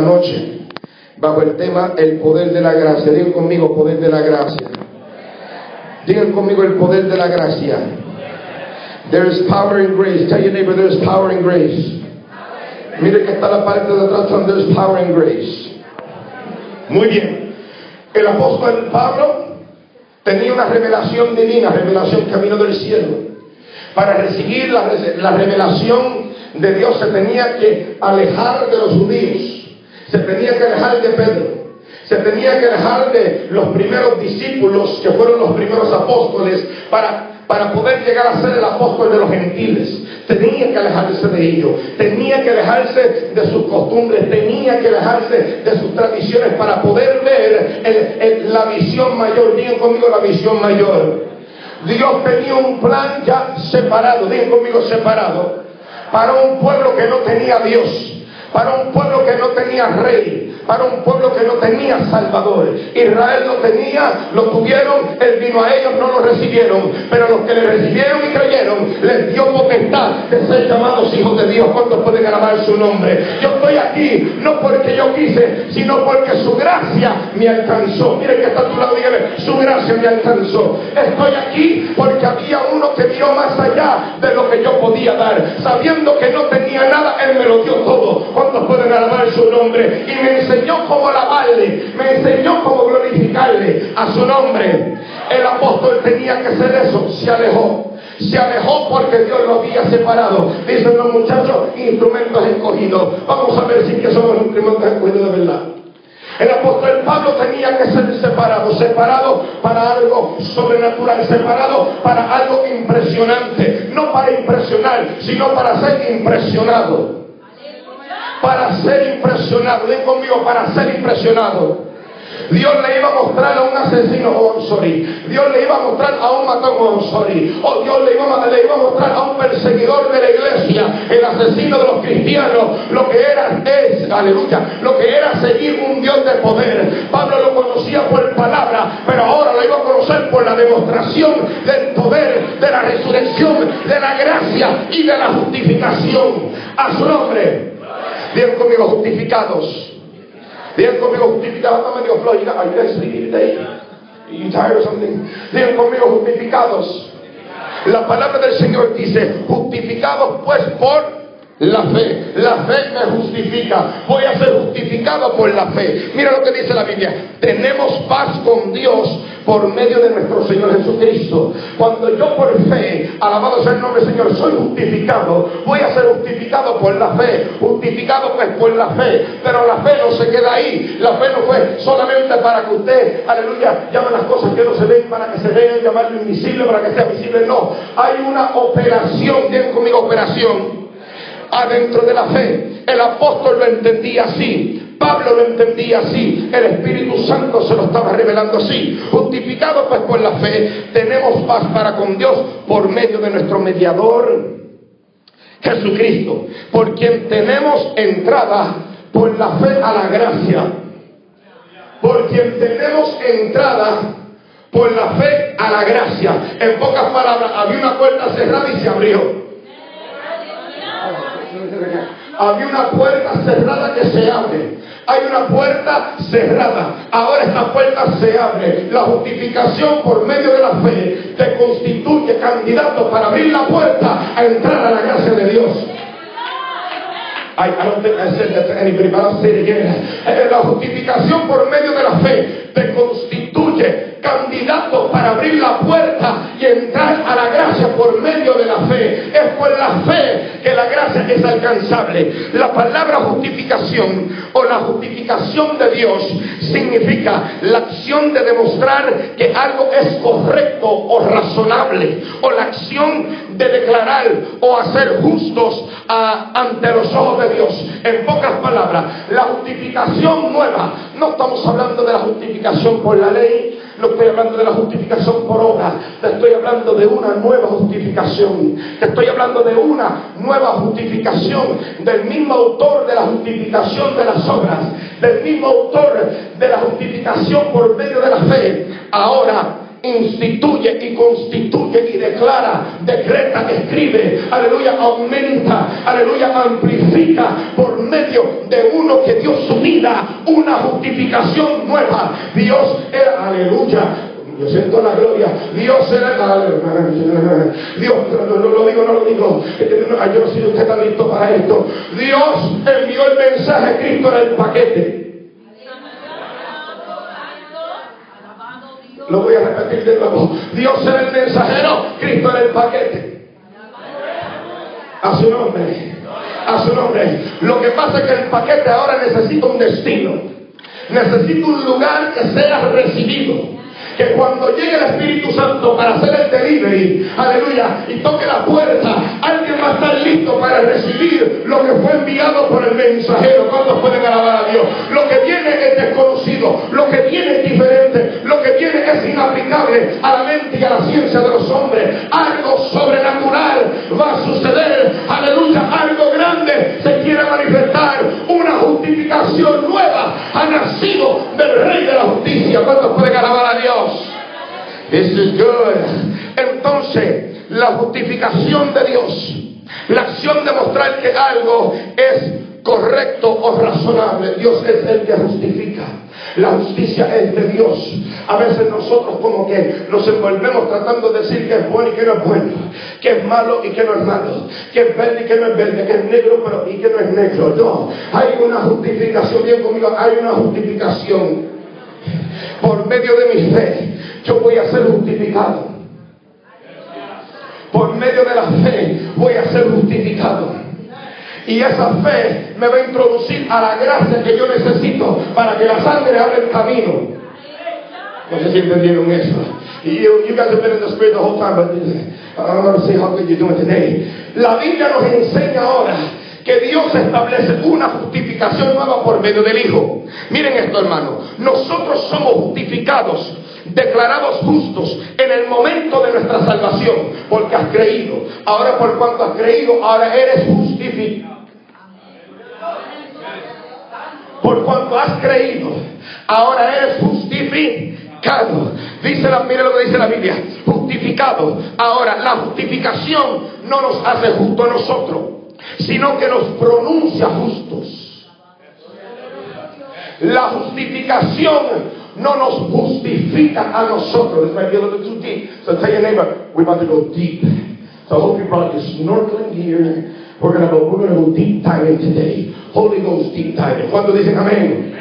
noche bajo el tema el poder de la gracia. Digan conmigo poder de la gracia. Digan conmigo el poder de la gracia. There is power in grace. Tell your neighbor there is power in grace. Mire que está la parte de atrás donde there is power in grace. Muy bien. El apóstol Pablo tenía una revelación divina, revelación camino del cielo. Para recibir la revelación de Dios se tenía que alejar de los judíos se tenía que alejar de Pedro, se tenía que alejar de los primeros discípulos que fueron los primeros apóstoles para, para poder llegar a ser el apóstol de los gentiles. Tenía que alejarse de ellos, tenía que alejarse de sus costumbres, tenía que alejarse de sus tradiciones para poder ver la visión mayor. Digan conmigo la visión mayor. Dios tenía un plan ya separado, digan conmigo separado, para un pueblo que no tenía Dios para un pueblo que no tenía rey, para un pueblo que no tenía salvador. Israel lo tenía, lo tuvieron, él vino a ellos, no lo recibieron, pero los que le recibieron y creyeron, les dio potestad de ser llamados hijos de Dios. ¿Cuántos pueden alabar su nombre? Yo estoy aquí no porque yo quise, sino porque su gracia me alcanzó. Miren que está a tu lado, dígale, su gracia me alcanzó. Estoy aquí porque había uno que miró más allá de lo que yo podía dar, sabiendo que no tenía nada, él me lo dio todo. ¿Cuántos pueden alabar su nombre? Y me enseñó cómo alabarle, me enseñó cómo glorificarle a su nombre. El apóstol tenía que hacer eso, se alejó. Se alejó porque Dios lo había separado. Dicen los muchachos, instrumentos escogidos. Vamos a ver si que somos instrumentos escogidos de verdad. El apóstol Pablo tenía que ser separado, separado para algo sobrenatural, separado para algo impresionante, no para impresionar, sino para ser impresionado para ser impresionado. Ven conmigo, para ser impresionado. Dios le iba a mostrar a un asesino, oh, sorry. Dios le iba a mostrar a un matón, oh, sorry. O oh, Dios le iba, a, le iba a mostrar a un perseguidor de la iglesia, el asesino de los cristianos, lo que era, es, aleluya, lo que era seguir un Dios de poder. Pablo lo conocía por palabra, pero ahora lo iba a conocer por la demostración del poder, de la resurrección, de la gracia y de la justificación. A su nombre. Digan conmigo justificados. Digan conmigo justificados. Are you tired or something? Conmigo justificados. La palabra del Señor dice, justificados pues por la fe. La fe me justifica. Voy a ser justificado por la fe. Mira lo que dice la Biblia. Tenemos paz con Dios por medio de nuestro Señor Jesucristo. Cuando yo por fe, alabado sea el nombre del Señor, soy justificado, voy a ser justificado por la fe, justificado pues por la fe, pero la fe no se queda ahí, la fe no fue solamente para que usted, aleluya, llame las cosas que no se ven para que se vean, llamarlo invisible para que sea visible, no, hay una operación, bien conmigo operación, adentro de la fe. El apóstol lo entendía así. Pablo lo entendía así, el Espíritu Santo se lo estaba revelando así. Justificado pues por la fe, tenemos paz para con Dios por medio de nuestro mediador Jesucristo, por quien tenemos entrada por la fe a la gracia, por quien tenemos entrada por la fe a la gracia. En pocas palabras, había una puerta cerrada y se abrió. Había una puerta cerrada que se abre. Hay una puerta cerrada. Ahora esta puerta se abre. La justificación por medio de la fe te constituye candidato para abrir la puerta a entrar a la gracia de Dios. I, don't think I again. Eh, la justificación por medio de la fe te constituye candidato para abrir la puerta y entrar a la gracia por medio de la fe. Es por la fe que la gracia es alcanzable. La palabra justificación o la justificación de Dios significa la acción de demostrar que algo es correcto o razonable o la acción de declarar o hacer justos ante los ojos de Dios. En pocas palabras, la justificación nueva, no estamos hablando de la justificación por la ley, no estoy hablando de la justificación por obra, te estoy hablando de una nueva justificación. Te estoy hablando de una nueva justificación del mismo autor de la justificación de las obras, del mismo autor de la justificación por medio de la fe. Ahora instituye y constituye y declara, decreta, escribe, aleluya, aumenta, aleluya, amplifica por medio de uno que dio su vida, una justificación nueva. Dios era, aleluya, yo siento la gloria. Dios era Dios, no, lo digo, no lo digo. Yo no sé si usted está listo para esto. Dios envió el mensaje, Cristo era el paquete. Lo voy a repetir de nuevo. Dios era el mensajero, Cristo era el paquete. A su nombre. A su nombre. Lo que pasa es que el paquete ahora necesita un destino. Necesita un lugar que sea recibido que cuando llegue el Espíritu Santo para hacer el delivery, aleluya, y toque la puerta, alguien va a estar listo para recibir lo que fue enviado por el mensajero. ¿Cuántos pueden alabar a Dios? Lo que viene es desconocido, lo que viene es diferente, lo que viene es inaplicable a la mente y a la ciencia de los hombres. Algo sobrenatural va a suceder, aleluya, algo grande se quiere manifestar, una justificación nueva ha nacido del Rey de la Justicia. ¿Cuántos pueden alabar a Dios? Good. Entonces, la justificación de Dios, la acción de mostrar que algo es correcto o razonable, Dios es el que justifica. La justicia es de Dios. A veces nosotros como que nos envolvemos tratando de decir que es bueno y que no es bueno, que es malo y que no es malo, que es verde y que no es verde, que es negro pero y que no es negro. No, hay una justificación, bien conmigo, hay una justificación por medio de mi fe, yo voy a ser justificado. Por medio de la fe voy a ser justificado. Y esa fe me va a introducir a la gracia que yo necesito para que la sangre abra el camino. No sé si entendieron eso. You, you guys have been in the spirit the whole time, but I'm going to say how good you're doing today. La Biblia nos enseña ahora que Dios establece una justificación nueva por medio del Hijo. Miren esto, hermano. Nosotros somos justificados, declarados justos en el momento de nuestra salvación, porque has creído. Ahora, por cuanto has creído, ahora eres justificado. Por cuanto has creído, ahora eres justificado. Dice la, mire lo que dice la Biblia, justificado. Ahora, la justificación no nos hace justo a nosotros sino que nos pronuncia justos. La justificación no nos justifica a nosotros. This might be a little too deep. So tell your neighbor, we're about to go deep. So I hope you brought your snorkeling gear. We're gonna go, we're gonna go deep diving today. Holy Ghost deep diving. ¿Cuánto dicen amén?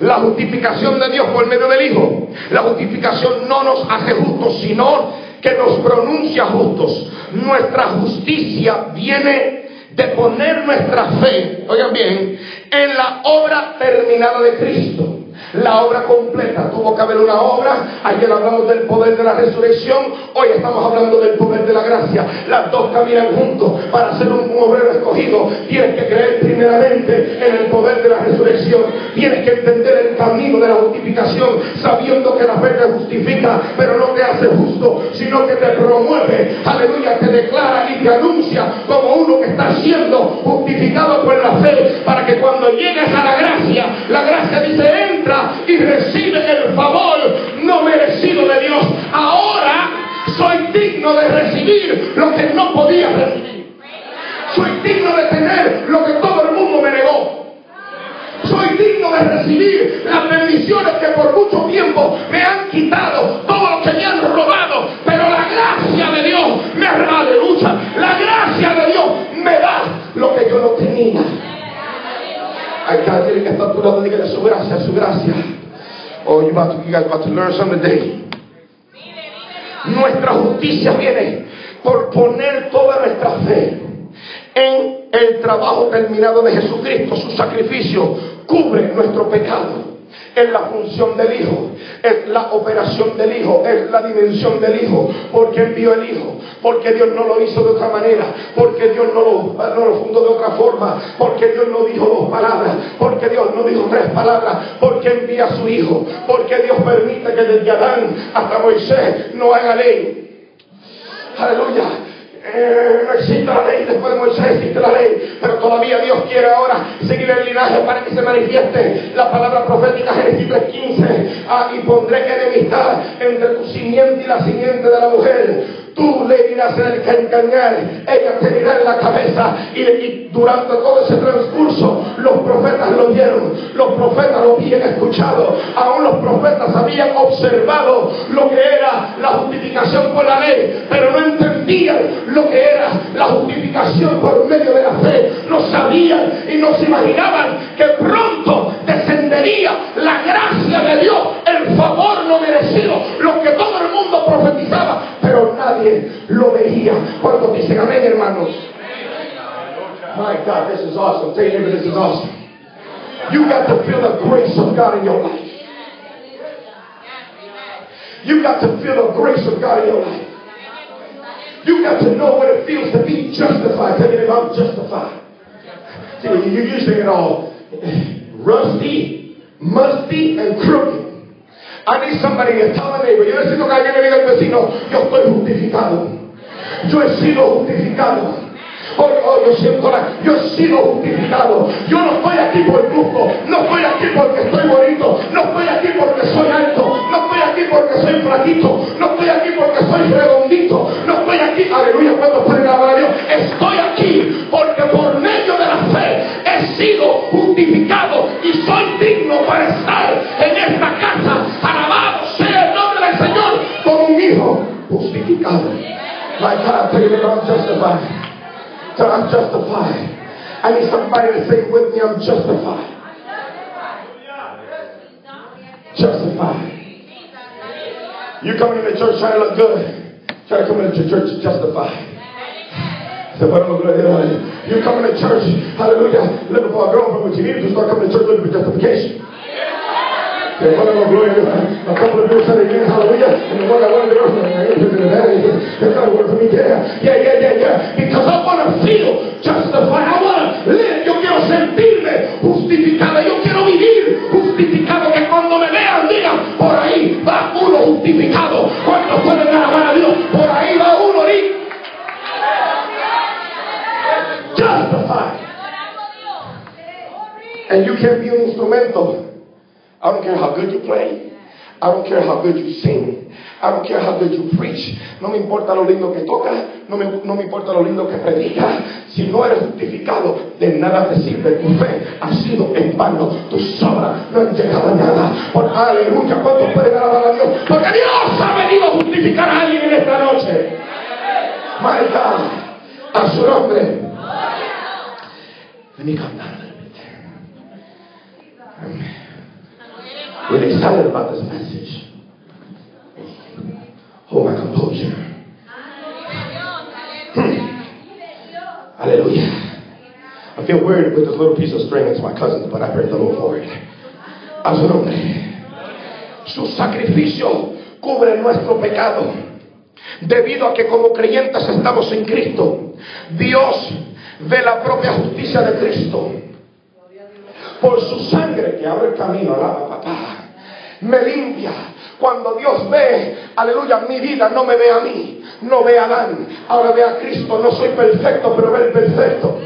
La justificación de Dios por medio del Hijo. La justificación no nos hace justos, sino que nos pronuncia justos. Nuestra justicia viene de poner nuestra fe, oigan bien, en la obra terminada de Cristo la obra completa. Tuvo que haber una obra. Ayer hablamos del poder de la resurrección. Hoy estamos hablando del poder de la gracia. Las dos caminan juntos. Para ser un, obrero escogido, tienes que creer primeramente en el poder de la resurrección. Tienes que entender el camino de la justificación, sabiendo que la fe te justifica, pero no te hace justo, sino que te promueve. Aleluya, te declara y te anuncia como uno que está siendo justificado por la fe, para que cuando llegues a la gracia, la gracia dice entra y recibe el favor no merecido de Dios. Ahora soy digno de recibir lo que no podía recibir. Soy digno de tener lo que todo el mundo me negó. Soy digno de recibir las bendiciones que por mucho tiempo me han quitado, todo lo que me han robado, pero la gracia Hay que alguien que está a tu lado diga su gracia, su gracia. Oh, you, about to, you guys to learn something today. Nuestra justicia viene por poner toda nuestra fe en el trabajo terminado de Jesucristo. Su sacrificio cubre nuestro pecado es la función del Hijo, es la operación del Hijo, es la dimensión del Hijo, porque envió el Hijo, porque Dios no lo hizo de otra manera, porque Dios no lo, fundó de otra forma, porque Dios no dijo dos palabras, porque Dios no dijo tres palabras, porque envía a su Hijo, porque Dios permite que desde Adán hasta Moisés no haga ley. Aleluya eh, no existe la ley, después de Moisés existe la ley, pero todavía Dios quiere ahora seguir el linaje para que se manifieste. La palabra profética Génesis 3.15 ah, y pondré enemistad entre tu simiente y la simiente de la mujer tú le dirás el engañar, ella te dirá en la cabeza y, durante todo ese transcurso los profetas lo vieron, los profetas lo habían escuchado, aún los profetas habían observado lo que era la justificación por la ley, pero no entendían lo que era la justificación por medio de la fe, no sabían y no se imaginaban que pronto descendería la gracia de Dios, el favor no merecido, lo que todo el mundo profetizaba, pero nadie lo veía. cuando dicen amén, hermanos? My God, this is awesome. Tell your this is awesome. You got to feel the grace of God in your life. You got to feel the grace of God in your life. You got to know what it feels to be justified. Tell me if I'm justified. See, you usually get all rusty, musty, and crooked. I need somebody to tell a. Yo necesito que alguien le diga al vecino, yo estoy justificado. Yo he sido justificado. Oh, oh, yo siento la, yo he sido justificado. Yo no estoy aquí por gusto, no estoy aquí porque estoy bonito, no estoy aquí porque soy alto, no estoy aquí porque soy flaquito, no estoy aquí porque soy redondito, no estoy aquí, aleluya, cuando pueden hablar a Dios, estoy aquí porque por medio de la fe he sido justificado y soy digno para estar en esta casa justificado. My God, tell you I'm justified. Tell I'm justified. I need somebody to say with me, I'm justified. Justified. You coming into church trying to look good. Try to come into church justified. You coming to church, hallelujah, looking for a girlfriend, but you need to start coming to church looking for justification. Gloria Dios. Again, hallelujah. And. Yeah, yeah, yeah, yeah. Because I want feel justified. Por ahí va uno justificado. ¿Cuántos pueden a Dios? Por ahí va uno ahorita. Justified. And you can be un instrumento I don't care how good you play. I don't care how good you sing. I don't care how good you preach. No me importa lo lindo que tocas. No me, no me importa lo lindo que predicas. Si no eres justificado, de nada te sirve. Tu fe ha sido en vano. Tus obras no han llegado a nada. Por aleluya. ¿Cuántos pueden alabar a Dios? Porque Dios ha venido a justificar a alguien en esta noche. God. A su nombre. Let me come down a little bit. Amen. We're excited about this message. Hold my composure. Hmm. Hallelujah. I feel weird with this little piece of string. It's my cousin's, but I praise the Lord for it. A su nombre. Su sacrificio cubre nuestro pecado. Debido a que como creyentes estamos en Cristo, Dios ve la propia justicia de Cristo. Por su sangre que abre el camino, alaba papá me limpia. Cuando Dios ve, aleluya, mi vida, no me ve a mí, no ve a Adán, ahora ve a Cristo. No soy perfecto, pero ve el perfecto.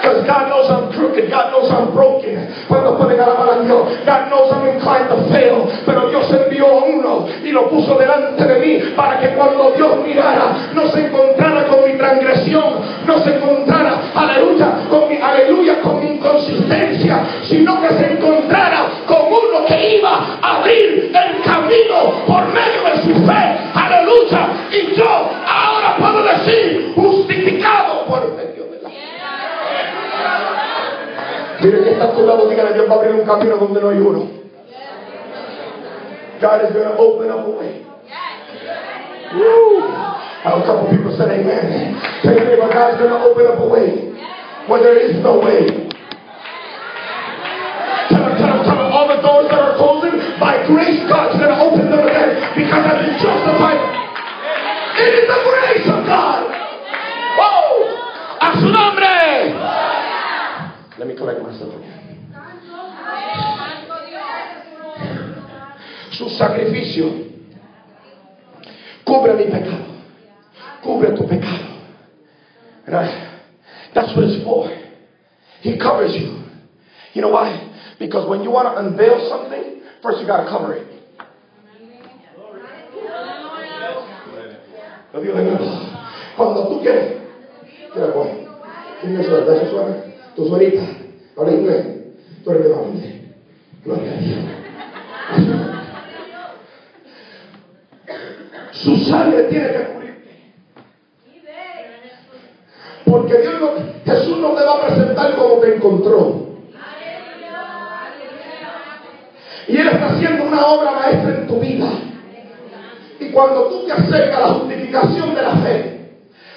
Because God knows I'm crooked. God knows I'm broken. Cuando pueden alabar a Dios. God knows I'm inclined to fail. Pero Dios envió a uno y lo puso delante de mí para que cuando Dios mirara no se encontrara con mi transgresión, no se encontrara, aleluya, con mi, aleluya, con mi inconsistencia, sino que se encontrara con uno iba a abrir el camino por medio de su fe. Aleluya. Y yo ahora puedo decir justificado por medio Mire que está a tu lado, dígale, Dios va a abrir un camino donde no hay uno. God is going to open up a way. Woo. A couple people said amen. Tell your neighbor, God's going to open up a way where there is no way. The grace of God. Whoa. A su nombre. Let me collect myself again. Su sacrificio cubre mi pecado. Cubre tu pecado. Right? That's what it's for. He covers you. You know why? Because when you want to unveil something, first you got to cover it. Lo digo. Cuando tú quieres, mira, pues, ¿quién me suena? ¿Eso suena? Tu suerita, habla inglés. Tú eres que va a. Gloria a Dios. Su sangre tiene que cubrirte. Porque Dios no, Jesús no te va a presentar como te encontró. Y Él está haciendo una obra maestra en tu vida. Cuando tú te acercas a la justificación de la fe,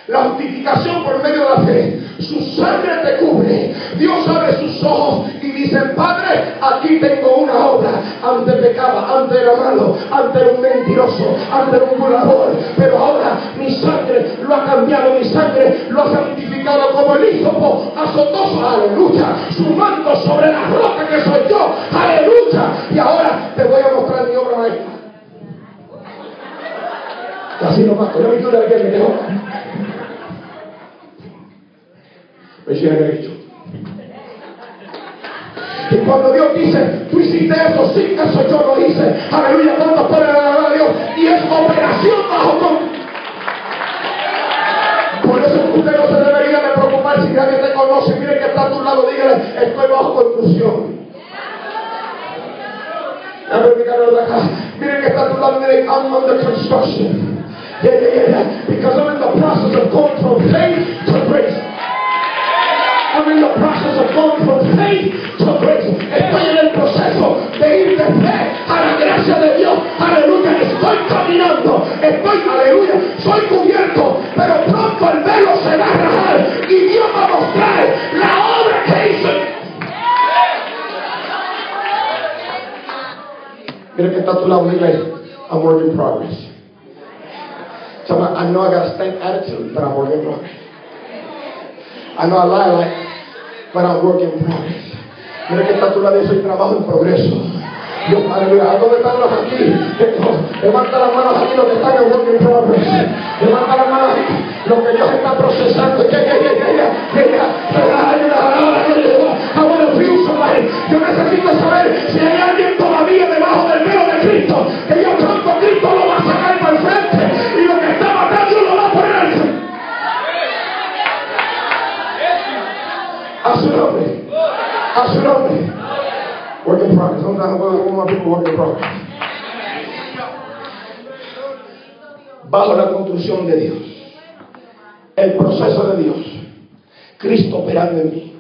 la justificación por medio de la fe, su sangre te cubre. Dios abre sus ojos y dice, Padre, aquí tengo una obra. Antes pecaba, antes era malo, antes era un mentiroso, antes era un burlador. Pero ahora mi sangre lo ha cambiado, mi sangre lo ha santificado como el hijo azotoso. Aleluya. Su manto sobre la roca que soy yo. Aleluya. Y ahora te voy a mostrar mi obra maestra. Casi no mato. Yo de que me. Me derecho. Y cuando Dios dice, tú hiciste eso, sí, eso yo lo hice. Aleluya, ¿cuántos pueden alabar a Dios? Y es operación bajo con... Por eso usted no se debería de preocupar si alguien te conoce. Mire que está a tu lado, dígale, estoy bajo construcción. Mire que está a tu lado, mire, I'm under construction. Because I'm in the process of going from faith to grace. I'm in the process of going from faith to grace. Estoy en el proceso de ir de fe a la gracia de Dios. Aleluya. Estoy caminando. Estoy, aleluya. Soy cubierto. Pero pronto el velo se va a rajar. Y Dios va a mostrar la obra que hizo. Mira que está a tu I'm work in progress. I know I got a stank attitude, but I'm working in progress. I know I lie like but I'm work in progress. Mira que está tu lado, soy trabajo en progreso. Dios, aleluya. ¿Dónde están los aquí? Levanta las manos aquí los que están en work in progress. Levanta las manos aquí lo que Dios está procesando. Que, que, que, que, que, I Bajo la construcción de Dios. El proceso de Dios. Cristo operando en mí.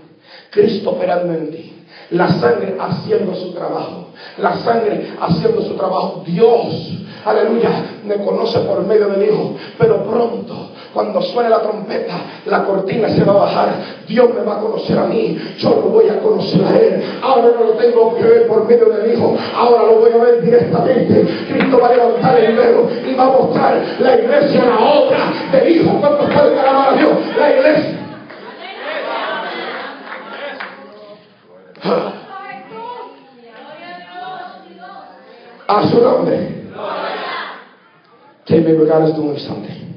Cristo operando en ti. La sangre haciendo su trabajo. La sangre haciendo su trabajo. Dios, aleluya, me conoce por medio del Hijo. Pero pronto cuando suene la trompeta, la cortina se va a bajar. Dios me va a conocer a mí. Yo lo voy a conocer a Él. Ahora no lo tengo que ver por medio del Hijo. Ahora lo voy a ver directamente. Cristo va a levantar el velo y va a mostrar la iglesia, la obra del Hijo. ¿Cuántos pueden alabar a Dios? La iglesia. A su nombre. Tell me God doing something.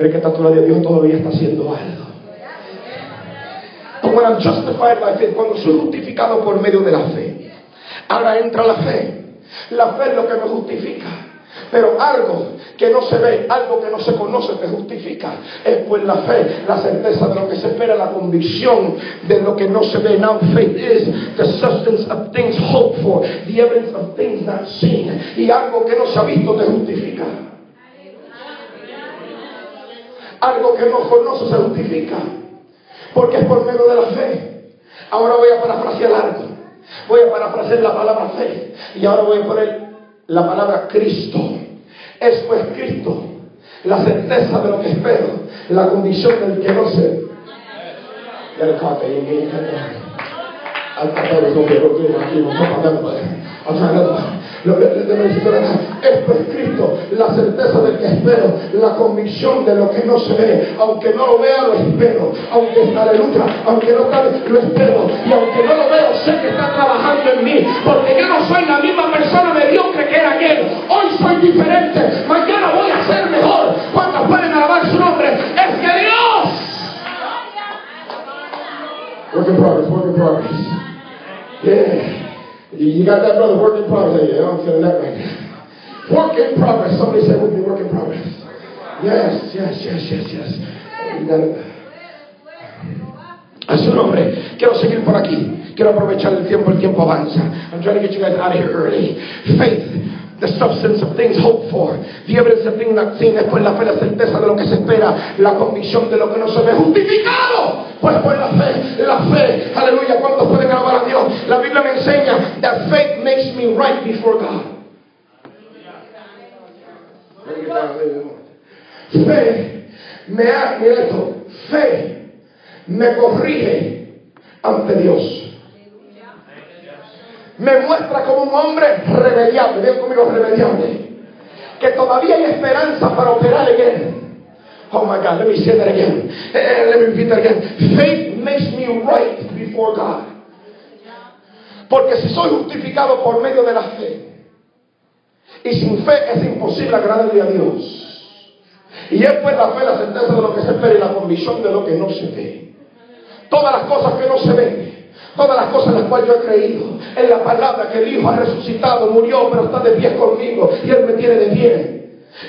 Mira que está tu de Dios todavía está haciendo algo. When I'm justified by faith, cuando soy justificado por medio de la fe. Ahora entra la fe. La fe es lo que me justifica. Pero algo que no se ve, algo que no se conoce, te justifica. Es pues la fe, la certeza de lo que se espera, la convicción de lo que no se ve. Now faith is the substance of things hoped for, the evidence of things not seen. Y algo que no se ha visto te justifica. Algo que no conoce se justifica. Porque es por medio de la fe. Ahora voy a parafrasear algo. Voy a parafrasear la palabra fe. Y ahora voy a poner la palabra Cristo. Es pues Cristo. La certeza de lo que espero. La condición del que no sé. Lo que Esto es Cristo, la certeza del que espero, la convicción de lo que no se ve. Aunque no lo vea, lo espero. Aunque aleluya, aunque no está, lo espero. Y aunque no lo veo, sé que está trabajando en mí. You got that, brother? Work in progress. Yeah, I'm feeling that right now. Work in progress. Somebody say with me, work in progress. Yes, yes, yes, yes, yes. You got it. A su nombre. Quiero seguir por aquí. Quiero aprovechar el tiempo. El tiempo avanza. I'm trying to get you guys out of here early. Faith the substance of things hoped for, the evidence of things not seen, después la fe, la certeza de lo que se espera, la convicción de lo que no se ve, justificado, pues por la fe, la fe, aleluya, ¿cuántos pueden alabar a Dios? La Biblia me enseña that faith makes me right before God. Fe me ha, esto, fe me corrige ante Dios me muestra como un hombre remediable, ven conmigo remediable, que todavía hay esperanza para operar en él. Oh my God, let me say that again. Uh, let me repeat that again. Faith makes me right before God. Porque si soy justificado por medio de la fe, y sin fe es imposible agradarle a Dios. Y es pues la fe, la certeza de lo que se espera y la convicción de lo que no se ve. Todas las cosas que no se ven Todas las cosas en las cuales yo he creído. En la palabra que el Hijo ha resucitado, murió, pero está de pie conmigo. Y Él me tiene de pie.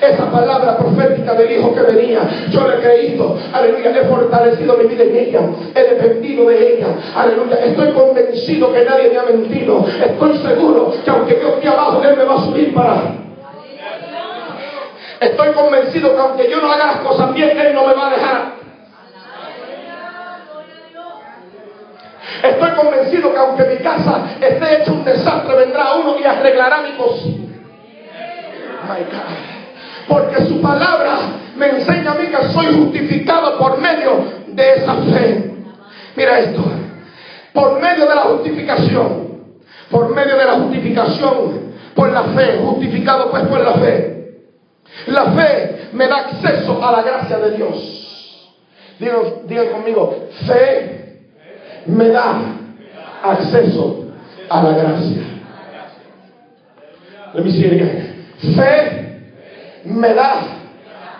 Esa palabra profética del Hijo que venía, yo le he creído, aleluya, he fortalecido mi vida en ella, he dependido de ella, aleluya, estoy convencido que nadie me ha mentido, estoy seguro que aunque yo esté abajo, Él me va a subir para. Estoy convencido que aunque yo no haga las cosas bien, Él no me va a dejar Estoy convencido que aunque mi casa esté hecha un desastre, vendrá uno y arreglará mi cocina. Porque su palabra me enseña a mí que soy justificado por medio de esa fe. Mira esto. Por medio de la justificación. Por medio de la justificación. Por la fe. Justificado pues por la fe. La fe me da acceso a la gracia de Dios. Digan, digan conmigo, fe me da acceso a la gracia. Let me see Fe me da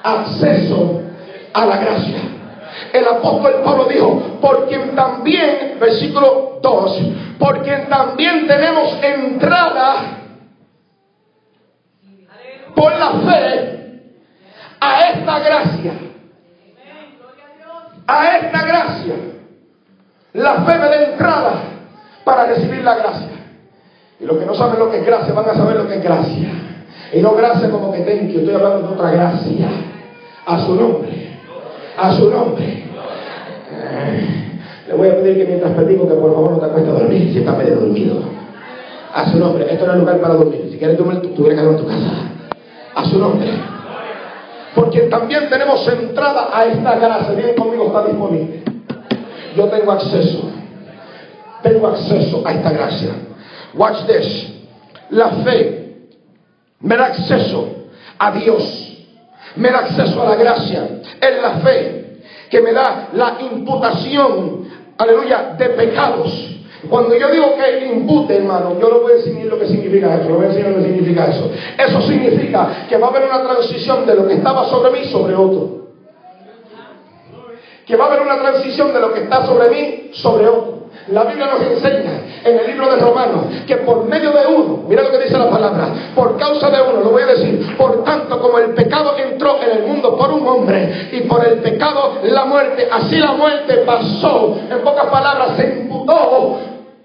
acceso a la gracia. El apóstol Pablo dijo, por quien también, versículo 2, por quien también tenemos entrada por la fe a esta gracia. A esta gracia la fe me da entrada para recibir la gracia. Y los que no saben lo que es gracia van a saber lo que es gracia. Y no gracia como que tengo, estoy hablando de otra gracia. A su nombre. A su nombre. Eh, le voy a pedir que mientras predico que por favor no te acuestes dormir si estás medio dormido. A su nombre. Esto no es lugar para dormir. Si quieres dormir, tuvieras que dormir en tu casa. A su nombre. Porque también tenemos entrada a esta gracia. Vienen conmigo, está disponible yo tengo acceso. Tengo acceso a esta gracia. Watch this. La fe me da acceso a Dios. Me da acceso a la gracia. Es la fe que me da la imputación, aleluya, de pecados. Cuando yo digo que impute, hermano, yo no voy a decir lo que significa eso, lo voy a lo que significa eso. Eso significa que va a haber una transición de lo que estaba sobre mí sobre otro que va a haber una transición de lo que está sobre mí sobre otro. La Biblia nos enseña en el libro de Romanos que por medio de uno, mira lo que dice la palabra, por causa de uno, lo voy a decir, por tanto como el pecado entró en el mundo por un hombre y por el pecado la muerte, así la muerte pasó, en pocas palabras, se imputó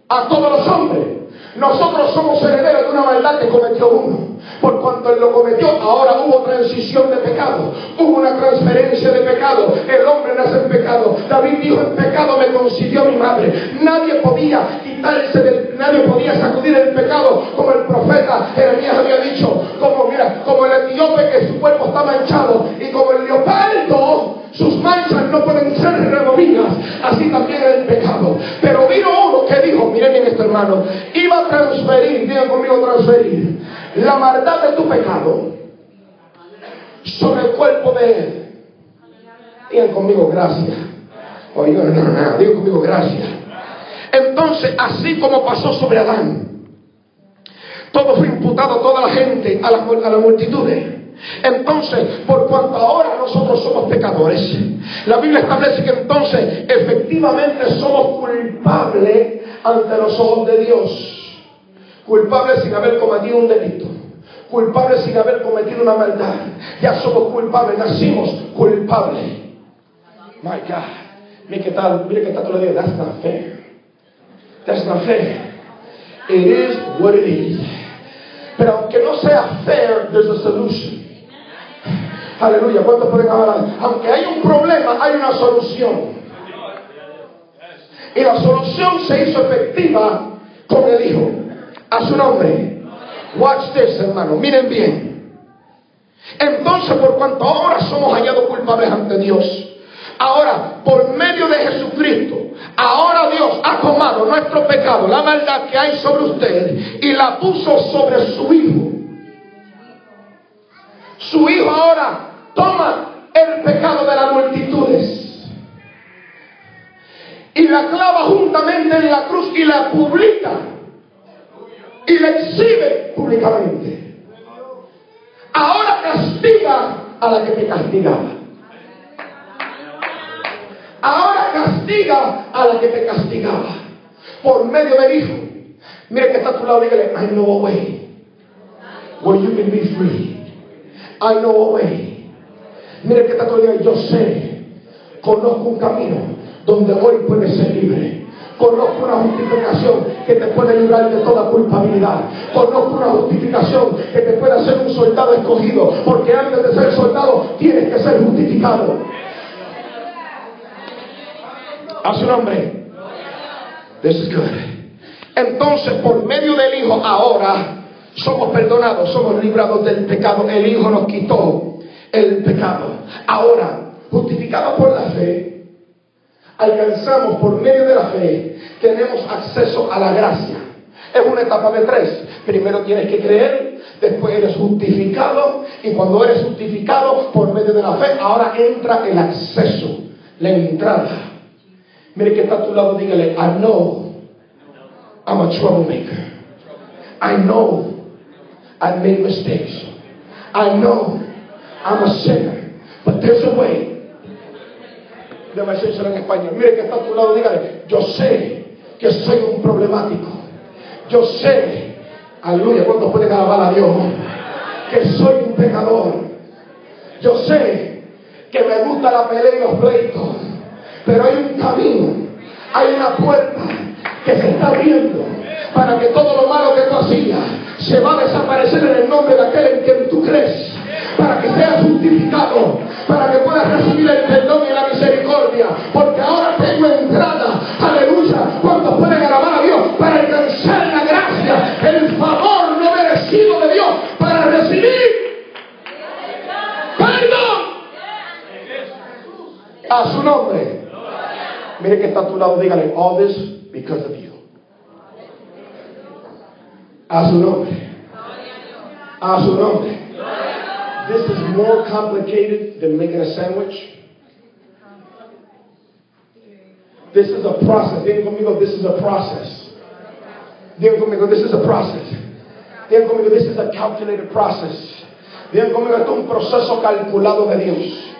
a todos los hombres. Nosotros somos herederos de una maldad que cometió uno. Por cuanto él lo cometió, ahora hubo transición de pecado. Hubo una transferencia de pecado. El hombre nace en pecado. David dijo, en pecado me concibió mi madre. Nadie podía quitarse del, nadie podía sacudir el pecado como el profeta Jeremías había dicho. Como, mira, como el etíope que su cuerpo está manchado. Y como el leopardo, sus manchas no pueden ser removidas. Así también el pecado. Pero vino uno que dijo, miren bien hermano, iba a transferir, digan conmigo transferir la maldad de tu pecado sobre el cuerpo de Él. Digan conmigo gracias. Oye, no, no, no, digan conmigo gracias. Entonces, así como pasó sobre Adán, todo fue imputado a toda la gente, a, la, a las multitudes. Entonces, por cuanto ahora nosotros somos pecadores, la Biblia establece que entonces efectivamente somos culpables ante los ojos de Dios. Culpables sin haber cometido un delito. Culpables sin haber cometido una maldad. Ya somos culpables, nacimos culpables. My God. Mire que tal, mire que tal tú le that's not fair. That's not fair. It is what it is. Pero aunque no sea fair, there's a solution. Aleluya, ¿cuántos pueden hablar? Aunque hay un problema, hay una solución. Y la solución se hizo efectiva con el Hijo. A su nombre. Watch this, hermano. Miren bien. Entonces, por cuanto ahora somos hallados culpables ante Dios, ahora, por medio de Jesucristo, ahora Dios ha tomado nuestro pecado, la maldad que hay sobre usted, y la puso sobre su Hijo. Su Hijo ahora toma el pecado de las multitudes y la clava juntamente en la cruz y la publica y la exhibe públicamente. Ahora castiga a la que te castigaba. Ahora castiga a la que te castigaba por medio del Hijo. Mire que está a tu lado, dígale, I know a way where you can be free. I know a way Mire que está todo yo sé, conozco un camino donde hoy puedes ser libre. Conozco una justificación que te puede librar de toda culpabilidad. Conozco una justificación que te puede hacer un soldado escogido. Porque antes de ser soldado tienes que ser justificado. A su nombre. This is good. Entonces, por medio del Hijo, ahora somos perdonados, somos librados del pecado. El Hijo nos quitó el pecado. Ahora, justificado por la fe, alcanzamos por medio de la fe, tenemos acceso a la gracia. Es una etapa de tres. Primero tienes que creer, después eres justificado y cuando eres justificado por medio de la fe, ahora entra el acceso, la entrada. Mire que está a tu lado, dígale, I know I'm a troublemaker. I know I made mistakes. I know I'm a sinner, but there's a way. Déjame decírselo en español. Mire que está a tu lado, dígale, yo sé que soy un problemático. Yo sé, aleluya, ¿cuántos pueden alabar a Dios? Que soy un pecador. Yo sé que me gusta la pelea y los pleitos, pero hay un camino, hay una puerta que se está abriendo para que todo lo malo que tú hacías se va a desaparecer en el nombre de aquel en quien tú crees para que seas justificado, para que puedas recibir el perdón y la misericordia, porque ahora tengo entrada, aleluya, cuando pueden alabar a Dios para alcanzar la gracia, el favor no merecido de Dios, para recibir perdón a su nombre. Mire que está a tu lado, dígale, all this because of you. A su nombre. A su nombre. This is more complicated than making a sandwich. This is a process. Digan conmigo, this is a process. Digan conmigo, this is a process. Digan conmigo, this is a calculated process. Digan conmigo, esto es un proceso calculado de Dios.